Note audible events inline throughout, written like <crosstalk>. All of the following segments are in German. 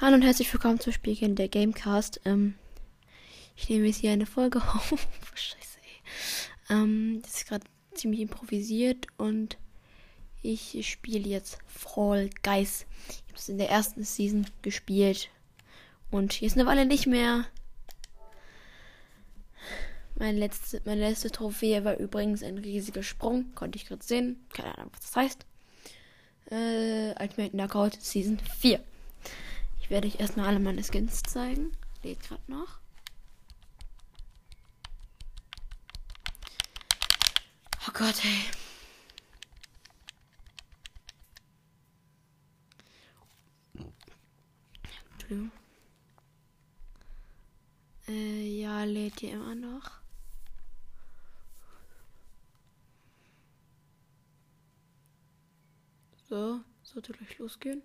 Hallo und herzlich willkommen zum Spielchen der Gamecast. Ähm, ich nehme jetzt hier eine Folge <laughs> auf. Scheiße, ey. Ähm, das ist gerade ziemlich improvisiert und ich spiele jetzt Fall Guys. Ich habe es in der ersten Season gespielt und ist eine Weile nicht mehr. Meine letzte, meine letzte Trophäe war übrigens ein riesiger Sprung. Konnte ich gerade sehen. Keine Ahnung, was das heißt. Äh, Ultimate Knockout Season 4 werde ich erstmal alle meine Skins zeigen. Lädt gerade noch. Oh Gott, ey. Entschuldigung. Äh, ja, lädt hier immer noch. So, sollte gleich losgehen.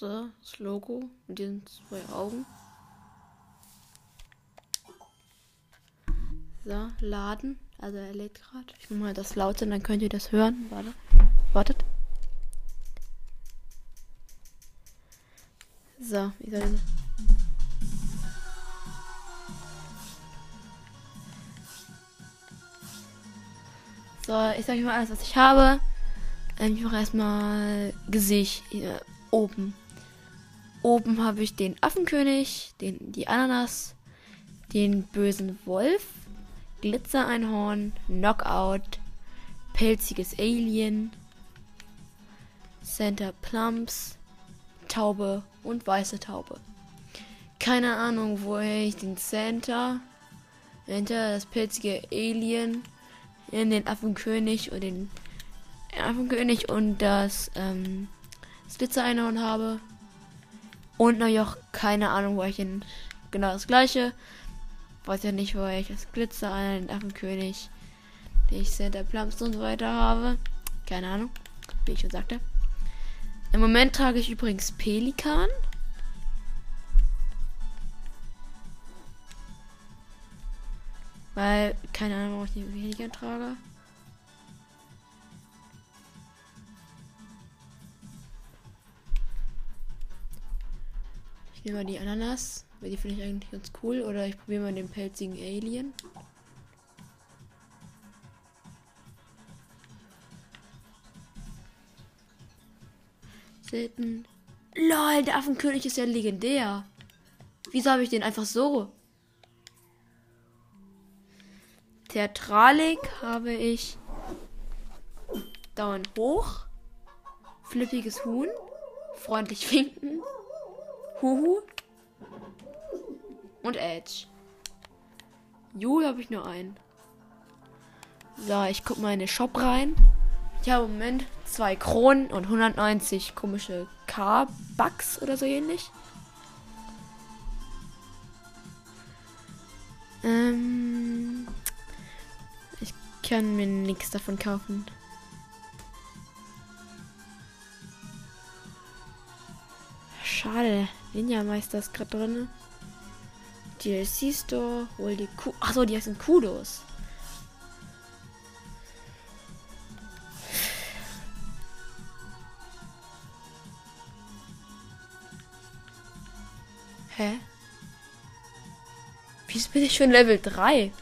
So, das Logo mit den zwei Augen. So, laden. Also er lädt gerade. Ich mache mal das laute, dann könnt ihr das hören. Warte. Wartet. So, wie soll ich So, ich sage mal alles, was ich habe. Ich mache erstmal Gesicht hier oben. Oben habe ich den Affenkönig, den, die Ananas, den bösen Wolf, Glitzereinhorn, Knockout, pelziges Alien, Center Plumps, Taube und weiße Taube. Keine Ahnung, woher ich den Center, hinter das pelzige Alien, in den Affenkönig und den Affenkönig und das, ähm, Glitzereinhorn habe. Und natürlich auch keine Ahnung, wo ich in genau das gleiche. Weiß ja nicht, wo ich das Glitzer, einen Affenkönig, den ich Center Plumps und so weiter habe. Keine Ahnung, wie ich schon sagte. Im Moment trage ich übrigens Pelikan. Weil, keine Ahnung, warum ich den Pelikan trage. Ich nehme mal die Ananas, weil die finde ich eigentlich ganz cool. Oder ich probiere mal den pelzigen Alien. Selten. LOL, der Affenkönig ist ja legendär. Wieso habe ich den einfach so? Theatralik habe ich Daumen hoch, flippiges Huhn, freundlich winken, Huhu. Und Edge. Ju habe ich nur einen. So, ich guck mal in den Shop rein. Ich habe im Moment zwei Kronen und 190 komische K-Bucks oder so ähnlich. Ähm, ich kann mir nichts davon kaufen. Schade. Ninja-Meister ist gerade drin. DLC Store, hol die Ku Achso, die heißen Kudos. Hä? Wieso bin ich schon Level 3?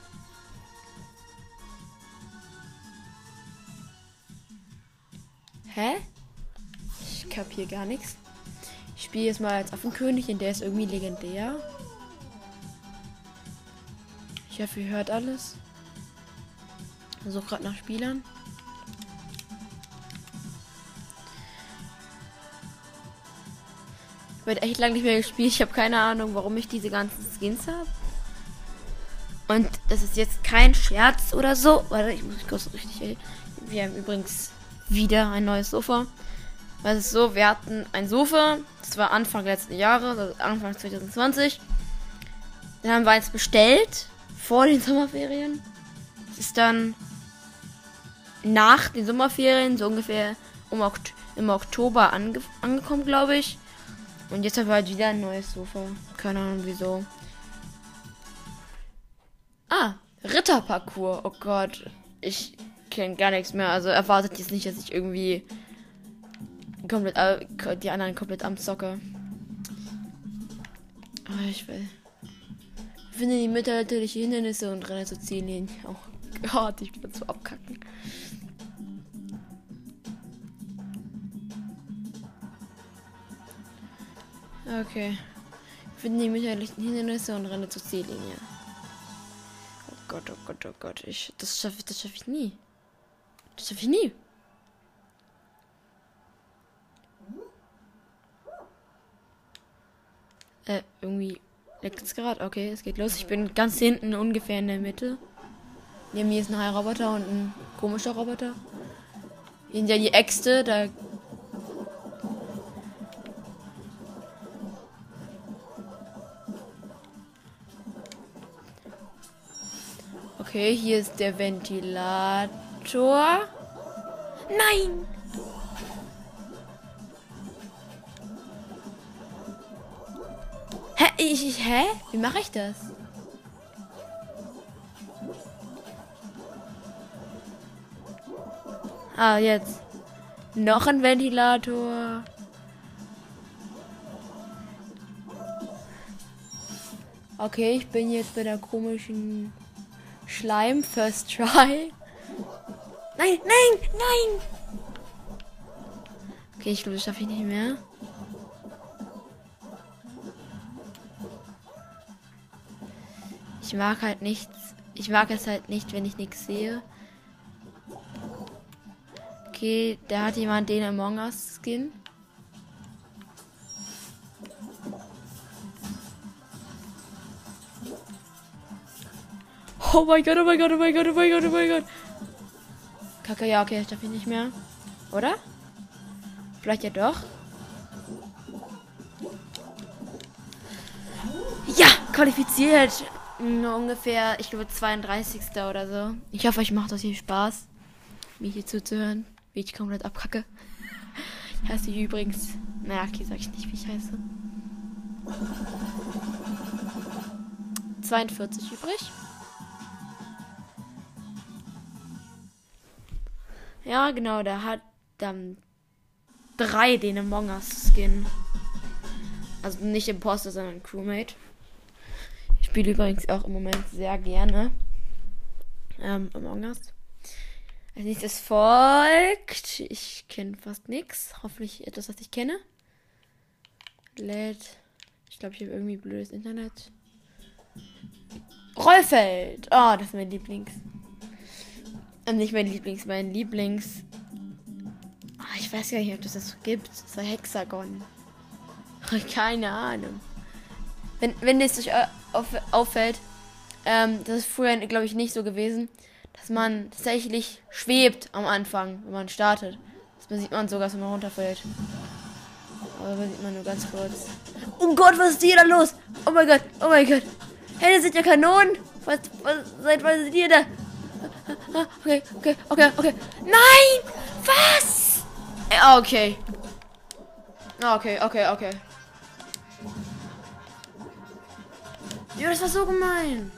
Hä? Ich kapier gar nichts. Spiele jetzt mal als Affenkönig, in der ist irgendwie legendär. Ich hoffe, ihr hört alles. Ich suche gerade nach Spielern. Ich werde echt lange nicht mehr gespielt. Ich habe keine Ahnung, warum ich diese ganzen Skins habe. Und das ist jetzt kein Scherz oder so. Warte, ich muss kurz richtig. Wir haben übrigens wieder ein neues Sofa. Weil es ist so, wir hatten ein Sofa, das war Anfang letzten Jahres, also Anfang 2020. Dann haben wir eins bestellt, vor den Sommerferien. Es ist dann nach den Sommerferien, so ungefähr um Okt im Oktober ange angekommen, glaube ich. Und jetzt habe ich halt wieder ein neues Sofa. Keine Ahnung wieso. Ah, Ritterparcours. Oh Gott. Ich kenne gar nichts mehr. Also erwartet jetzt nicht, dass ich irgendwie komplett äh, die anderen komplett am Zocke. Aber ich will. Ich finde die mittelalterliche Hindernisse und renne zu Ziellinien. Oh Gott, ich bin zu abkacken. Okay. Ich finde die mittelalterlichen Hindernisse und renne zur Ziellinie. Oh Gott, oh Gott, oh Gott. Ich, das schaffe das schaff ich nie. Das schaffe ich nie. Äh, irgendwie leckt es gerade. Okay, es geht los. Ich bin ganz hinten ungefähr in der Mitte. Neben mir ist ein Roboter und ein komischer Roboter. Hinter die Äxte, da. Okay, hier ist der Ventilator. Nein! Ich, ich, hä? Wie mache ich das? Ah, jetzt. Noch ein Ventilator. Okay, ich bin jetzt bei der komischen Schleim First Try. Nein, nein, nein! Okay, ich glaube, das schaffe ich nicht mehr. Ich mag halt nichts. Ich mag es halt nicht, wenn ich nichts sehe. Okay, da hat jemand den Among Us Skin. Oh mein Gott, oh mein Gott, oh mein Gott, oh mein Gott, oh mein Gott. Kacke, ja, okay, ich darf ich nicht mehr. Oder? Vielleicht ja doch. Ja, qualifiziert. Nur ungefähr, ich glaube, 32. oder so. Ich hoffe, euch macht das hier Spaß, mir hier zuzuhören, wie ich komplett abkacke. Ich heiße übrigens. Naja, okay, sag ich nicht, wie ich heiße. 42 übrig. Ja, genau, der hat dann drei den Among Us Skin. Also nicht Imposter, sondern Crewmate spiele übrigens auch im Moment sehr gerne ähm, Among Us. Als nächstes folgt. Ich kenne fast nichts. Hoffentlich etwas, was ich kenne. Lädt. Ich glaube, ich habe irgendwie blödes Internet. Rollfeld. Oh, das ist mein Lieblings. Und äh, nicht mein Lieblings, mein Lieblings. Oh, ich weiß gar nicht, ob das das gibt. Das war Hexagon. <laughs> Keine Ahnung. Wenn, wenn es euch auf, auffällt, ähm, das ist früher, glaube ich, nicht so gewesen, dass man tatsächlich schwebt am Anfang, wenn man startet. Das sieht man sogar, wenn man runterfällt. Aber das sieht man nur ganz kurz. Oh Gott, was ist hier da los? Oh mein Gott, oh mein Gott. Hey, das sind ja Kanonen. Was, was, seit wann sind ihr da? Okay, okay, okay, okay. Nein! Was? Okay. Okay, okay, okay. Ja, das war so gemein.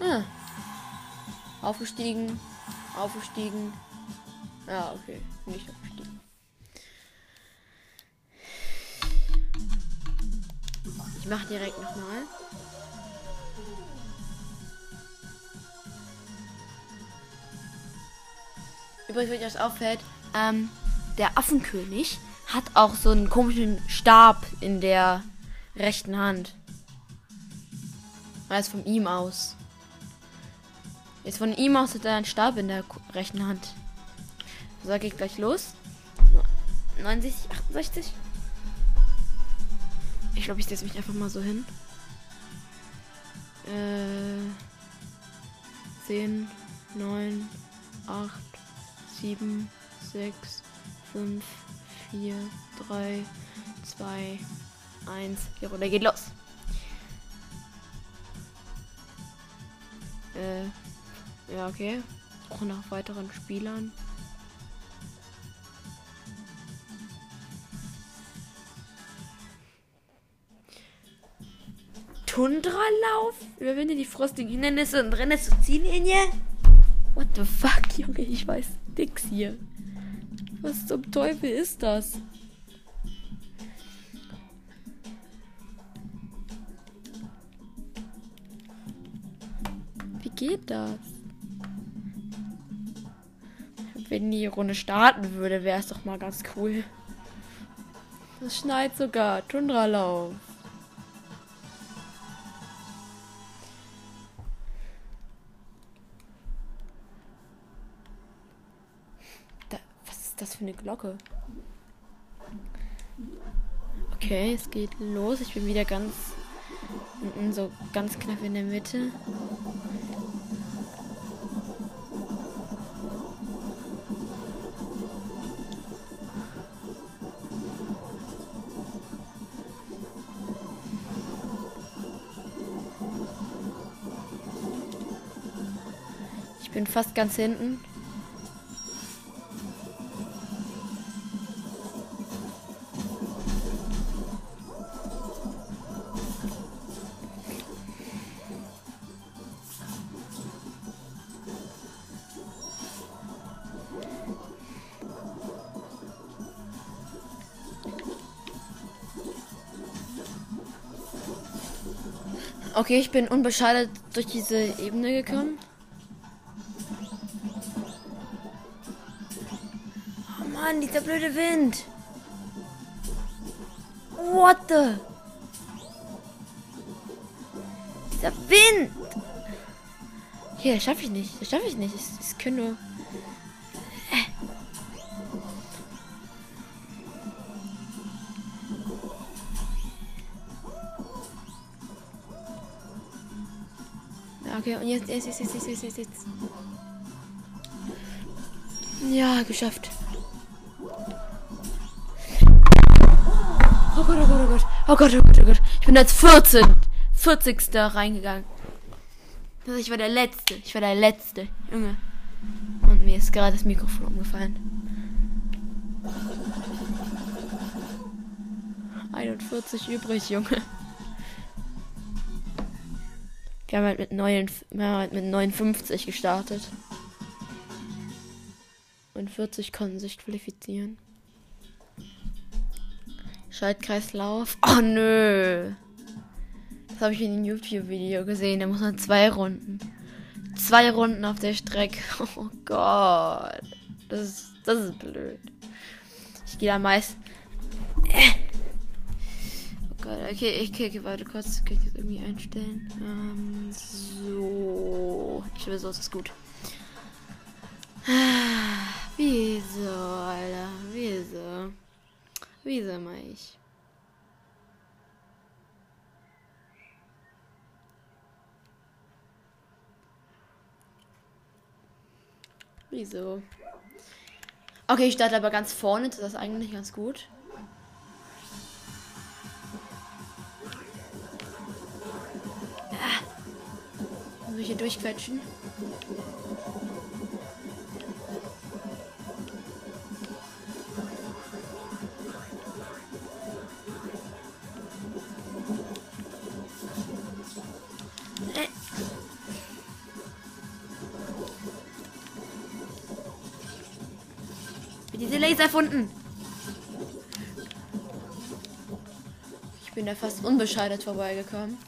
Ah. Aufgestiegen. Aufgestiegen. Ja, okay. Nicht aufgestiegen. Ich mache direkt nochmal. Übrigens, wenn euch das auffällt, ähm, der Affenkönig hat auch so einen komischen Stab in der rechten Hand. Weiß von ihm aus. Jetzt von ihm aus hat er einen Stab in der rechten Hand. So, geht gleich los. 69, 68. Ich glaube, ich setze mich einfach mal so hin. Äh, 10, 9, 8, 7, 6, 5, 4, 3, 2, 1. Die Runde geht los. Äh, ja, okay. Auch nach weiteren Spielern. Tundralauf? Überwinde die frostigen Hindernisse und renne zur Ziellinie? What the fuck, Junge? Ich weiß nix hier. Was zum Teufel ist das? Wie geht das? Wenn die Runde starten würde, wäre es doch mal ganz cool. Es schneit sogar. Tundralauf. Glocke? Okay, es geht los. Ich bin wieder ganz so ganz knapp in der Mitte. Ich bin fast ganz hinten. Okay, ich bin unbeschadet durch diese Ebene gekommen. Oh Mann, dieser blöde Wind. What the? Dieser Wind. Hier, schaffe ich nicht. Das schaffe ich nicht. Ich, kann nur. Jetzt, jetzt, jetzt, jetzt, jetzt, jetzt, jetzt. Ja, geschafft. Oh Gott, oh Gott, oh Gott. Oh Gott, oh Gott, oh Gott. Ich bin als 14. 40. reingegangen. Also ich war der Letzte. Ich war der Letzte. Junge. Und mir ist gerade das Mikrofon umgefallen. 41 übrig, Junge. Wir haben halt mit, 9, wir haben halt mit 59 gestartet. Und 40 konnten sich qualifizieren. Schaltkreislauf. Oh nö. Das habe ich in einem YouTube-Video gesehen. Da muss man zwei Runden. Zwei Runden auf der Strecke. <laughs> Oh Gott. Das ist, das ist blöd. Ich gehe da meist. Gott, okay, ich klicke warte kurz. Kann ich irgendwie einstellen? Ähm, so. Ich will so, ist gut. <sighs> Wieso, Alter? Wieso? Wieso mach ich? Wieso? Okay, ich starte aber ganz vorne, das ist eigentlich ganz gut. Muss ich hier durchquetschen? Äh. diese Laser erfunden. Ich bin da fast unbescheidet vorbeigekommen.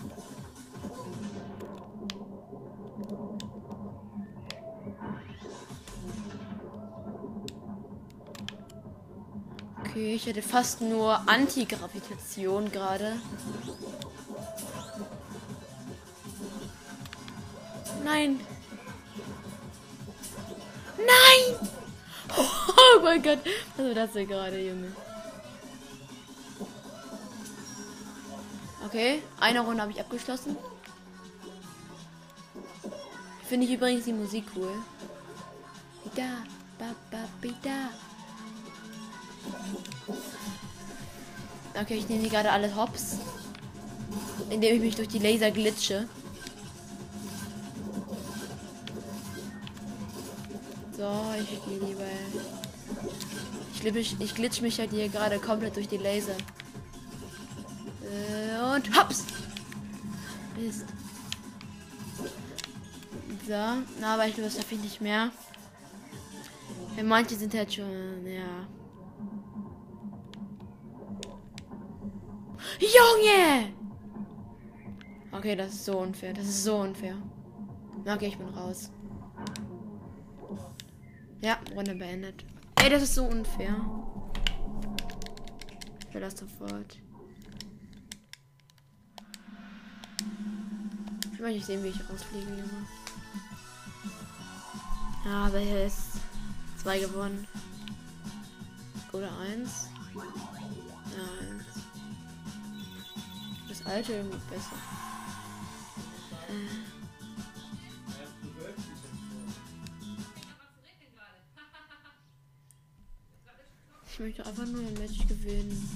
Ich hätte fast nur Antigravitation gerade. Nein. Nein! <laughs> Oh mein Gott. Was war das denn gerade, Junge? Okay, eine Runde habe ich abgeschlossen. Finde ich übrigens die Musik cool. Da, ba, ba, Okay, ich nehme die gerade alle hops. Indem ich mich durch die Laser glitsche. So, ich gehe lieber. Ich, glitsch, ich glitsch mich halt hier gerade komplett durch die Laser. Äh, und hops! Mist. So, na, aber ich glaube, das schaffe ich nicht mehr. Ja, manche sind halt schon, ja. Junge! Okay, das ist so unfair. Das ist so unfair. Okay, ich bin raus. Ja, Runde beendet. Ey, das ist so unfair. Ich will das sofort. Ich möchte nicht sehen, wie ich rausfliege, Junge. Ja, aber hier ist zwei gewonnen. Oder eins. Alte irgendwie besser. Ich möchte einfach nur ein Match gewinnen.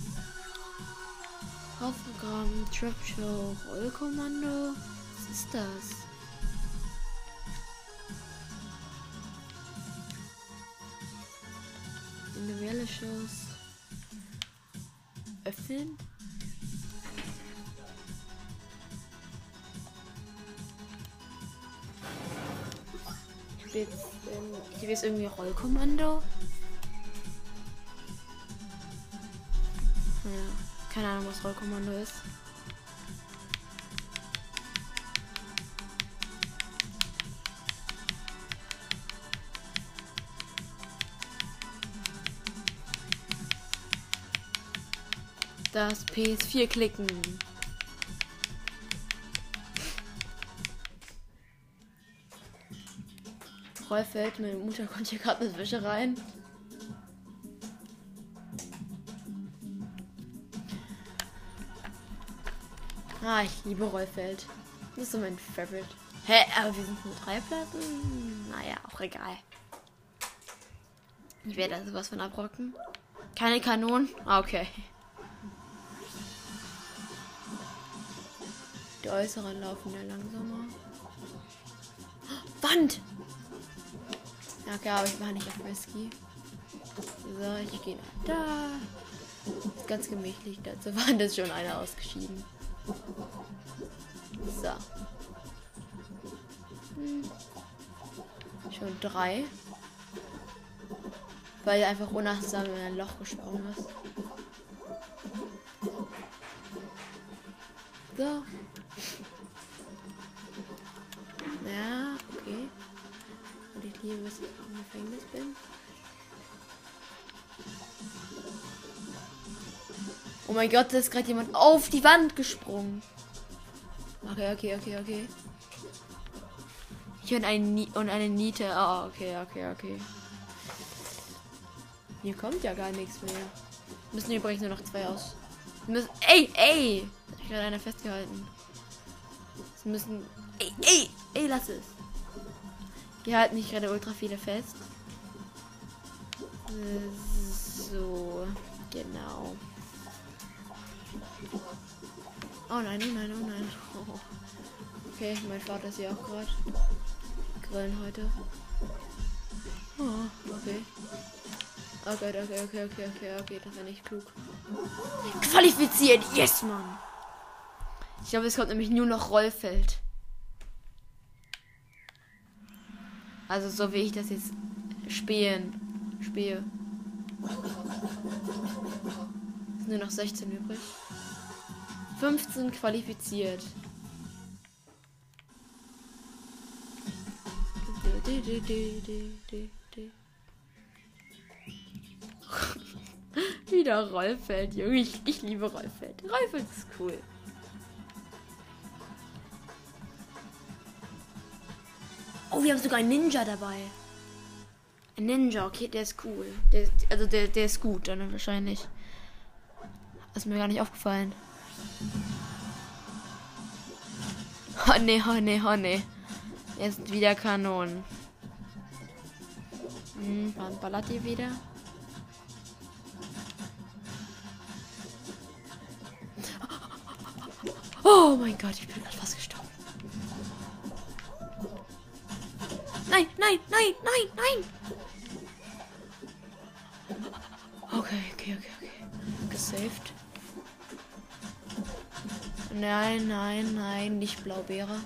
Aufprogramm, Trap Show, Rollkommando. Was ist das? Individuelle Shows. Öffnen. Ich will jetzt, ähm, irgendwie Rollkommando. Ja, keine Ahnung, was Rollkommando ist. Das PS4 klicken. Rollfeld, meine Mutter kommt hier gerade mit Wäsche rein. Ah, ich liebe Rollfeld. Das ist so mein Favorite. Hä, aber wir sind nur drei Platten? Naja, auch egal. Ich werde da sowas von abrocken. Keine Kanonen? Ah, okay. Die äußeren laufen ja langsamer. Wand! Okay, aber ich war nicht auf Risky. So, ich gehe nach da. Ganz gemächlich. Dazu war das schon einer ausgeschieden. So. Hm. Schon drei. Weil er einfach unachtsam in ein Loch gesprungen ist. So. Ja, okay. Und ich liebe, dass ich im Gefängnis bin. Oh mein Gott, da ist gerade jemand auf die Wand gesprungen. Okay, okay, okay, okay. Ich höre eine Nie und eine Niete. Oh, okay, okay, okay. Hier kommt ja gar nichts mehr. Müssen übrigens nur noch zwei aus. Müssen, ey, ey! Hat mich gerade einer festgehalten. Es müssen. Ey, ey, ey, lass es. Hier halten mich gerade ultra viele fest. So, genau. Oh nein, oh nein, oh nein. Oh. <laughs> Okay, mein Vater ist hier auch gerade. Grillen heute. Oh, okay. Okay, okay, okay, okay, okay, okay, das war nicht klug. Qualifiziert, yes, Mann. Ich glaube, es kommt nämlich nur noch Rollfeld. Also so wie ich das jetzt spielen, spiele. Sind nur noch 16 übrig. 15 qualifiziert. <laughs> Wieder Rollfeld, Junge. Ich, ich liebe Rollfeld. Rollfeld ist cool. Oh, wir haben sogar einen Ninja dabei. Ein Ninja, okay, der ist cool. Der, also der, der ist gut, dann wahrscheinlich. Ist mir gar nicht aufgefallen. Oh ne, oh ne, oh. Jetzt wieder Kanonen. Hm, ballert ihr wieder? Oh mein Gott, ich bin gerade Nein, nein, nein, nein, nein. Okay, okay, okay, okay. Gesaved. Nein, nein, nein, nicht Blaubeere.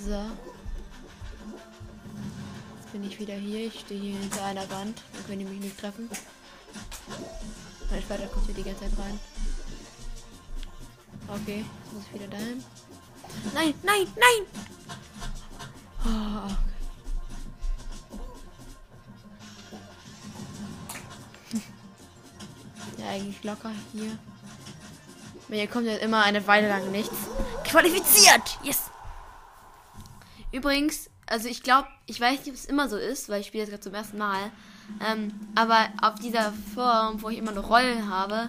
So. Jetzt bin ich wieder hier. Ich stehe hier hinter einer Wand. Dann können die mich nicht treffen. Mein Vater kommt hier die ganze Zeit rein. Okay, jetzt muss ich wieder dahin. Nein, nein, nein! Oh, eigentlich locker hier. Hier kommt ja immer eine Weile lang nichts. Qualifiziert! Yes! Übrigens, also ich glaube, ich weiß nicht, ob es immer so ist, weil ich spiele jetzt gerade zum ersten Mal. Ähm, aber auf dieser Form, wo ich immer noch Rollen habe.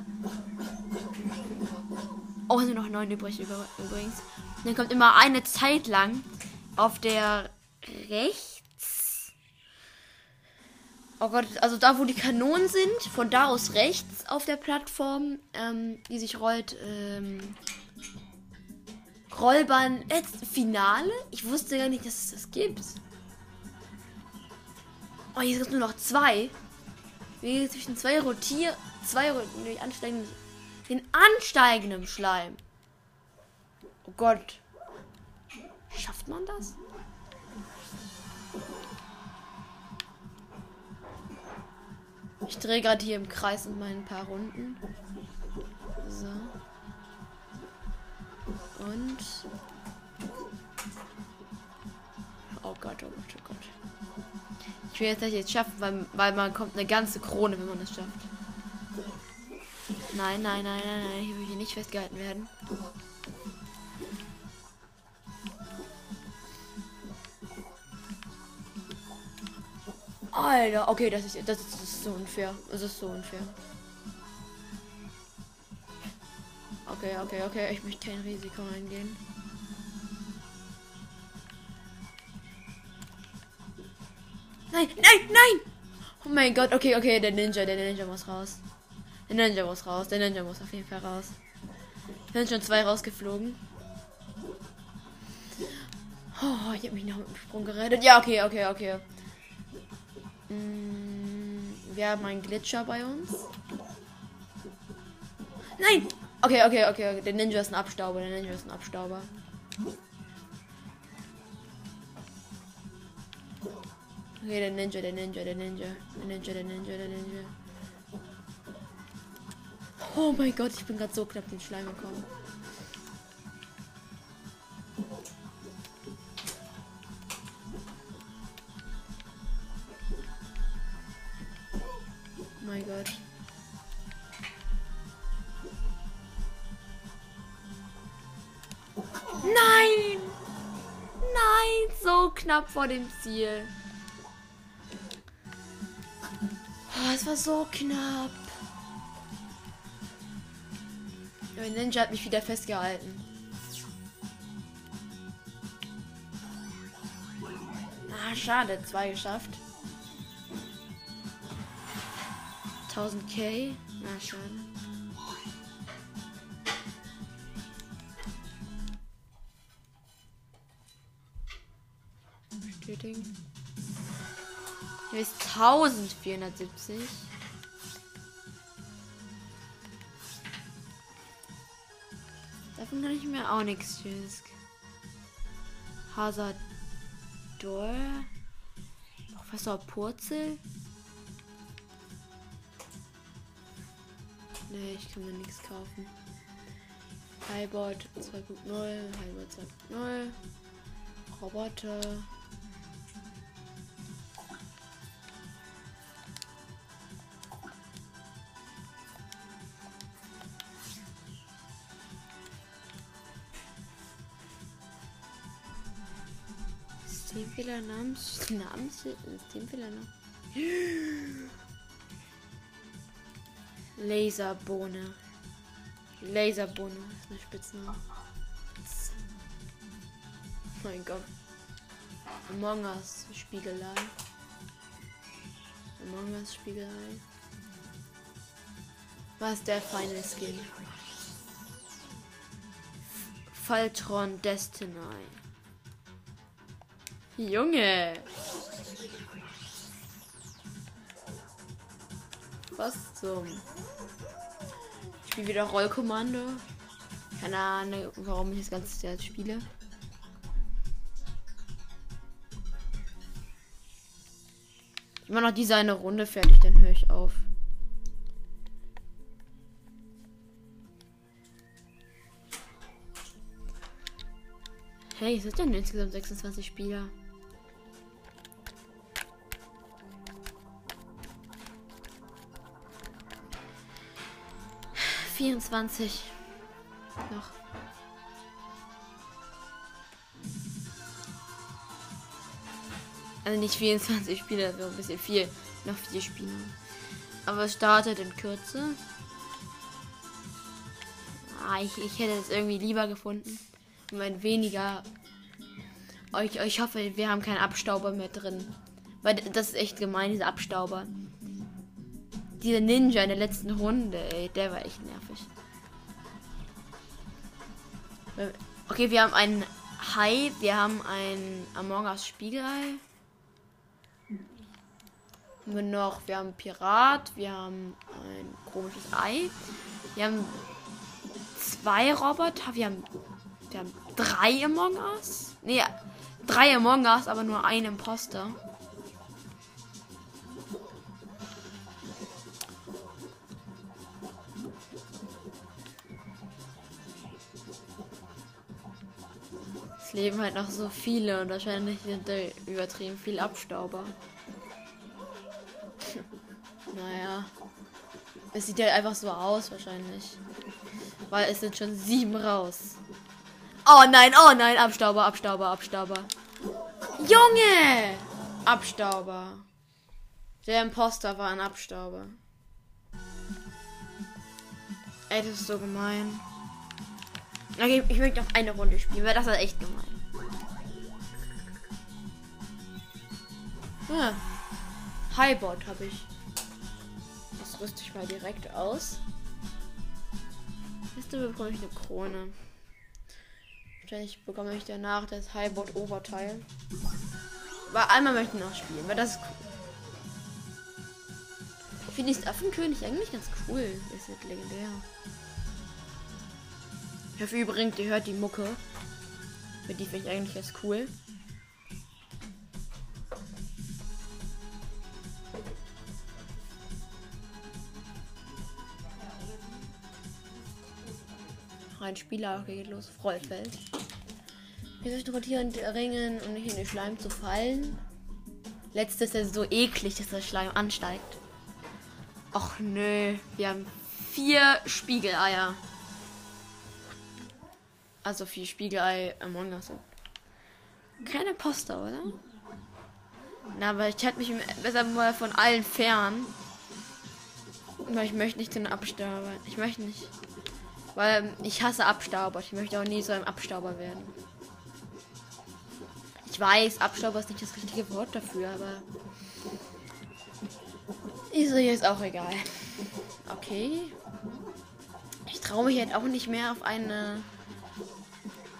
Oh, sind noch neun übrig übrigens. Dann kommt immer eine Zeit lang auf der rechts. Oh Gott, also da, wo die Kanonen sind, von da aus rechts auf der Plattform, ähm, die sich rollt, ähm, Rollbahn jetzt Finale? Ich wusste gar nicht, dass es das gibt. Oh, hier sind nur noch zwei. Wie zwischen zwei rotier zwei nee, ansteigenden den ansteigenden Schleim. Oh Gott. Schafft man das? Ich drehe gerade hier im Kreis und mal ein paar Runden. So. Und. Oh Gott, oh Gott, oh Gott. Ich will jetzt nicht jetzt schaffen, weil, weil man kommt eine ganze Krone, wenn man das schafft. Nein, nein, nein, nein, nein. Ich will hier nicht festgehalten werden. Alter, okay, das ist, das ist, so unfair. Das ist so unfair. Okay, okay, okay. Ich möchte kein Risiko eingehen. Nein, nein, nein! Oh mein Gott, okay, okay, der Ninja, der Ninja muss raus. Der Ninja muss raus, der Ninja muss auf jeden Fall raus. sind schon zwei rausgeflogen. Oh, ich habe mich noch mit dem Sprung gerettet. Ja, okay, okay, okay. Wir haben einen Glitcher bei uns. Nein! Okay, okay, okay, okay. Der Ninja ist ein Abstauber. Der Ninja ist ein Abstauber. Okay, der Ninja, der Ninja, der Ninja. Der Ninja, der Ninja, der Ninja. Oh mein Gott, ich bin gerade so knapp den Schleim gekommen. Mein Gott. Nein! Nein, so knapp vor dem Ziel. Oh, es war so knapp. Der Ninja hat mich wieder festgehalten. Ah, schade, zwei geschafft. 1000k. Na, schade. Bestätigen. Hier ist 1470. Davon kann ich mir auch nichts Schönes. Hazard Door. Professor Purzel. Nee, ich kann mir nichts kaufen. Highboard 2.0, Highboard 2.0, Roboter. Systemfehler, Namens, Namens, Systemfehler, ne? Laserbohne. Laserbohne ist eine Spitzname. Mein Gott. Among Us Spiegelei. Among Us Spiegelei. Was ist der feine Skin? Faltron Destiny. Junge. Was zum. Ich spiele wieder Rollkommando. Keine Ahnung, warum ich das ganze Jahr spiele. Immer noch diese eine Runde fertig, dann höre ich auf. Hey, es sind denn insgesamt 26 Spieler? Vierundzwanzig. Noch. Also nicht 24 Spiele, wäre ein bisschen viel. Noch vier Spiele. Aber es startet in Kürze. Ah, ich, ich hätte es irgendwie lieber gefunden. Wenn weniger. Ich, ich hoffe, wir haben keinen Abstauber mehr drin. Weil das ist echt gemein, dieser Abstauber. Dieser Ninja in der letzten Runde, ey, der war echt nervig. Okay, wir haben einen Hai, wir haben ein Among Us Spiegelei. Haben wir noch, wir haben Pirat, wir haben ein komisches Ei. Wir haben zwei Roboter, wir haben, wir haben drei Among Us. Nee, drei Among Us, aber nur ein Imposter. Leben halt noch so viele und wahrscheinlich sind da übertrieben viel Abstauber. naja. Es sieht ja einfach so aus wahrscheinlich. Weil es sind schon sieben raus. Oh nein, oh nein, Abstauber, Abstauber, Abstauber. Junge! Abstauber. Der Imposter war ein Abstauber. Ey, das ist so gemein. Okay, ich möchte noch eine Runde spielen, weil das ist echt gemein. Ja. Highbot habe ich. Das rüste ich mal direkt aus. Nächste bekomme ich eine Krone. Wahrscheinlich bekomme ich danach das Highbot Oberteil. Aber einmal möchte ich noch spielen, weil das ist cool. Ich finde das Affenkönig eigentlich ganz cool. Ist halt legendär. Ich hoffe übrigens, ihr hört die Mucke. Die finde ich eigentlich ganz cool. Ein Spieler geht los, Rollfeld. Wir sollten rotierend ringen, um nicht in den Schleim zu fallen. Letztes ist so eklig, dass der Schleim ansteigt. Och nö, wir haben vier Spiegeleier. Also vier Spiegelei Among Us. Keine Poster, oder? Na, aber ich halte mich besser mal von allen fern. Weil ich möchte nicht zu einem Abstauber. Ich möchte nicht. Weil ich hasse Abstauber. Ich möchte auch nie so ein Abstauber werden. Ich weiß, Abstauber ist nicht das richtige Wort dafür, aber. Ist jetzt auch egal. Okay. Ich traue mich halt auch nicht mehr auf eine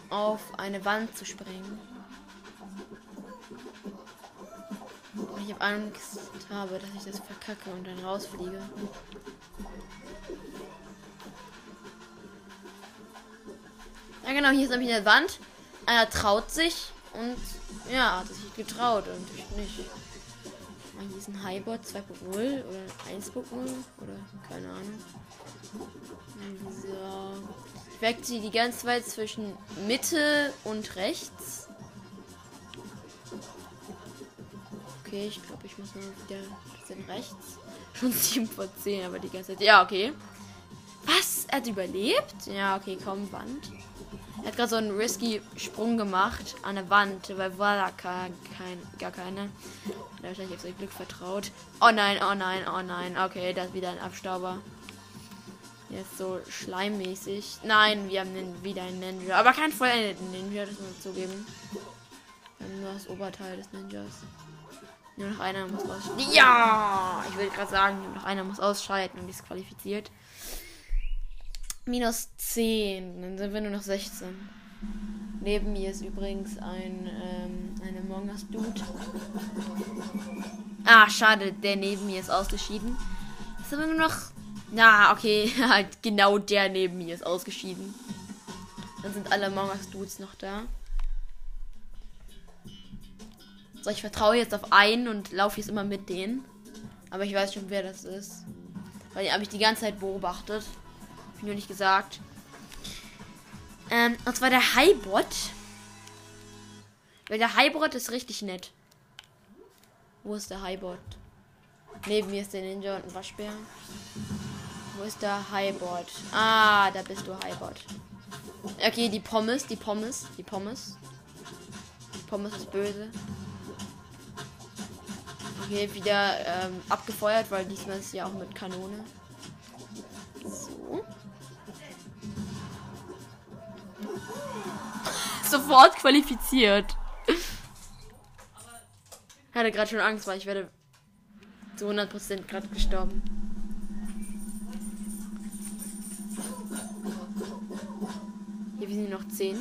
auf eine Wand zu springen. Ich habe Angst habe, dass ich das verkacke und dann rausfliege. Ja genau, hier ist nämlich eine Wand. Einer traut sich und ja, hat sich getraut und ich nicht. Hier ist ein Highbot 2.0 oder 1.0 oder keine Ahnung. So. Ich wechsle die ganze Zeit zwischen Mitte und rechts. Okay, ich glaube, ich muss mal wieder bisschen rechts. <laughs> Schon 7 vor 10, aber die ganze Zeit. Ja, okay. Was? Er hat überlebt? Ja, okay, komm, Wand. Hat gerade so einen risky Sprung gemacht an der Wand, weil war da kein, gar keine. Hat er wahrscheinlich auf sein Glück vertraut. Oh nein, oh nein, oh nein. Okay, da ist wieder ein Abstauber. Jetzt so schleimmäßig. Nein, wir haben den, wieder einen Ninja. Aber kein vollendeten Ninja, das muss man zugeben. Nur das Oberteil des Ninjas. Nur noch einer muss ausscheiden. Ja! Ich würde gerade sagen, nur noch einer muss ausscheiden und disqualifiziert. Minus 10. Dann sind wir nur noch 16. Neben mir ist übrigens ein ähm, eine Among Dude. Ah, schade, der neben mir ist ausgeschieden. Jetzt haben wir nur noch. Na, okay. <laughs> Halt genau der neben mir ist ausgeschieden. Dann sind alle Among Us Dudes noch da. So, ich vertraue jetzt auf einen und laufe jetzt immer mit denen. Aber ich weiß schon, wer das ist. Weil den habe ich die ganze Zeit beobachtet. Hab ich nur nicht gesagt. Ähm, und zwar der Highbot. Weil der Highbot ist richtig nett. Wo ist der Highbot? Neben mir ist der Ninja und ein Waschbär. Wo ist der Highbot? Ah, da bist du Highbot. Okay, die Pommes, die Pommes, die Pommes. Die Pommes ist böse. Okay, wieder ähm, abgefeuert, weil diesmal ist ja auch mit Kanone. So. Sofort qualifiziert. Ich hatte gerade schon Angst, weil ich werde zu 100% gerade gestorben. Hier sind noch 10.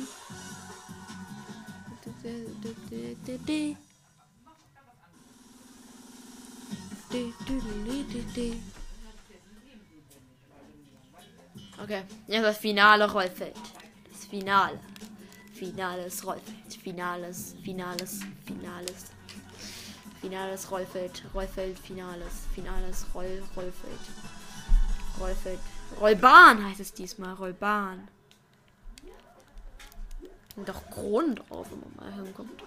Okay, jetzt das finale Rollfeld. Das Finale. Finales Rollfeld. Finales, Finales, Finales. Finales Rollfeld. Rollfeld, Finales. Finales Roll, Rollfeld. Rollfeld. Rollbahn heißt es diesmal. Rollbahn. Und doch Kronen drauf, wenn man mal hinkommt.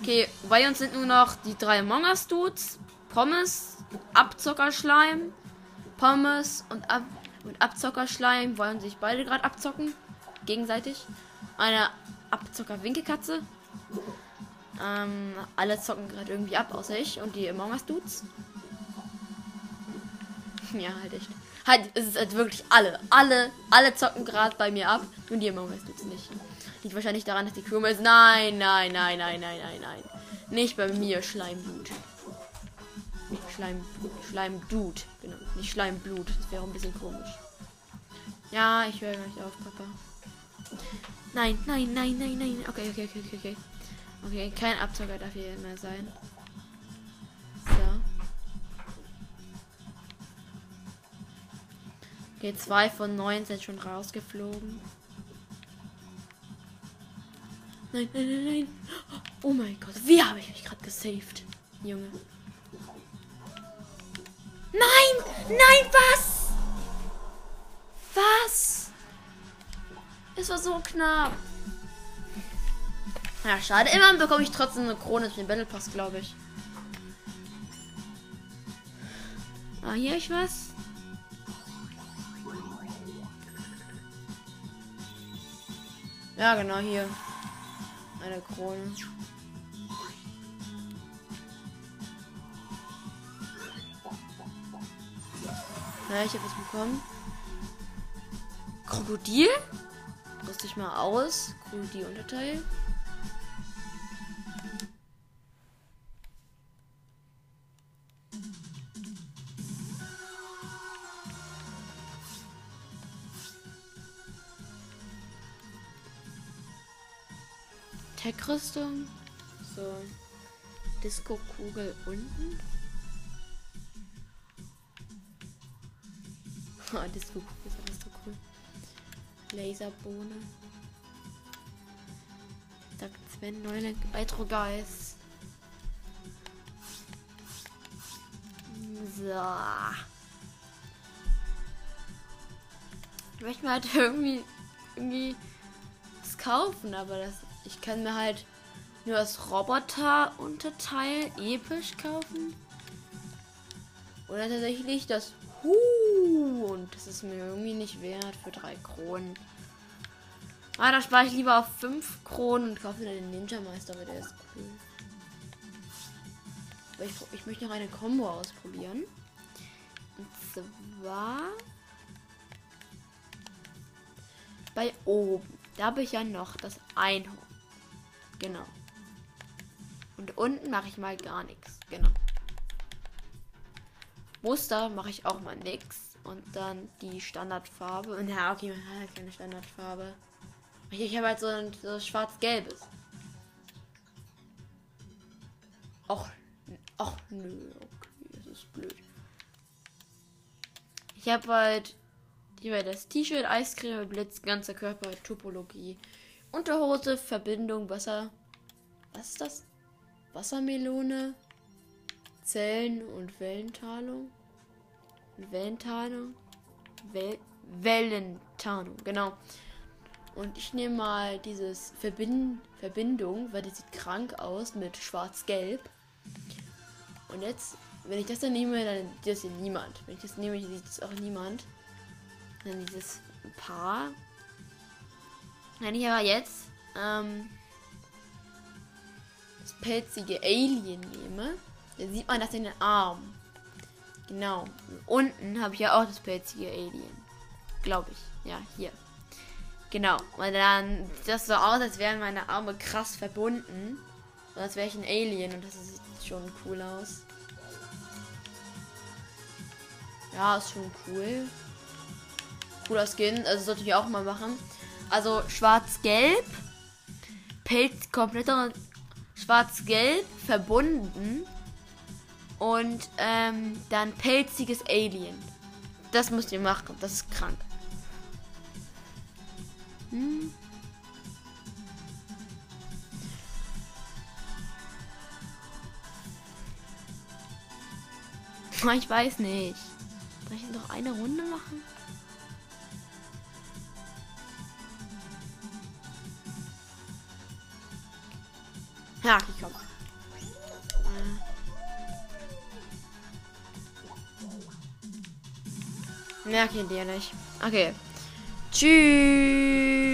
Okay, bei uns sind nur noch die drei Among Us Dudes. Pommes, Abzockerschleim, Pommes und, Ab und Abzockerschleim wollen sich beide gerade abzocken. Gegenseitig. Eine Abzocker-Winkelkatze. Ähm, alle zocken gerade irgendwie ab, außer ich und die Among Us Dudes. <laughs> ja, halt echt. Halt, es ist halt wirklich alle. Alle, alle zocken gerade bei mir ab. Und die Among Us Dudes nicht. Liegt wahrscheinlich daran, dass die Crew ist. Nein, nein, nein, nein, nein, nein, nein. Nicht bei mir, Schleimblut. Schleim, Schleimdude. Genau. Nicht Schleimblut. Das wäre ein bisschen komisch. Ja, ich höre gleich auf, Papa. Nein, nein, nein, nein, nein. Okay, okay, okay, okay, okay. Okay, kein Abzocker darf hier mehr sein. So. Okay, zwei von neun sind schon rausgeflogen. Nein, nein, nein, nein. Oh mein Gott, wie habe ich mich gerade gesaved, Junge? Nein! Nein, was? Was? Es war so knapp. Ja, schade. Immerhin bekomme ich trotzdem eine Krone für den Battle Pass, glaube ich. Ah, hier ich was? Ja, genau hier. Eine Krone. Ja, ich habe was bekommen. Krokodil? Rüste ich mal aus. Krokodil-Unterteil. Tech-Rüstung. So. Disco-Kugel unten. <laughs> Oh, Laserbohne. Sagt Sven Neuland bei Trogeist. So. Ich möchte mir halt irgendwie, irgendwie das kaufen, aber das, ich kann mir halt nur das Roboter-Unterteil episch kaufen. Oder tatsächlich das Uh, ist mir irgendwie nicht wert für drei Kronen. Ah, da spare ich lieber auf fünf Kronen und kaufe den Ninja Meister, weil der ist cool. Aber ich, ich möchte noch eine Combo ausprobieren. Und zwar bei oben. Da habe ich ja noch das Einhorn. Genau. Und unten mache ich mal gar nichts. Genau. Muster mache ich auch mal nix. Und dann die Standardfarbe. Und ja, okay, man hat halt keine Standardfarbe. Ich, habe halt so ein so schwarz-gelbes. Och, och, nö, okay, das ist blöd. Ich habe halt hier das T-Shirt, Eiscreme, Blitz, ganzer Körper, Topologie. Unterhose, Verbindung, Wasser. Was ist das? Wassermelone, Zellen und Wellentalung. Wellentarnung. Wel Wellentarnung, genau. Und ich nehme mal dieses Verbind Verbindung, weil die sieht krank aus mit schwarz-gelb. Und jetzt, wenn ich das dann nehme, dann sieht das hier niemand. Wenn ich das nehme, sieht das auch niemand. Dann dieses Paar. Wenn ich aber jetzt ähm, das pelzige Alien nehme, dann sieht man das in den Arm. Genau. Unten habe ich ja auch das pelzige Alien. Glaube ich. Ja, hier. Genau. Und dann sieht das so aus, als wären meine Arme krass verbunden. Und als wäre ich ein Alien und das sieht schon cool aus. Ja, ist schon cool. Cooler Skin. Also sollte ich auch mal machen. Also schwarz-gelb. Pelz komplett schwarz-gelb verbunden und ähm, dann pelziges Alien. Das müsst ihr machen. Das ist krank. Hm. Ich weiß nicht. Soll ich noch eine Runde machen? Ja, ich komme. Merke dir nicht. Okay. Tschüss.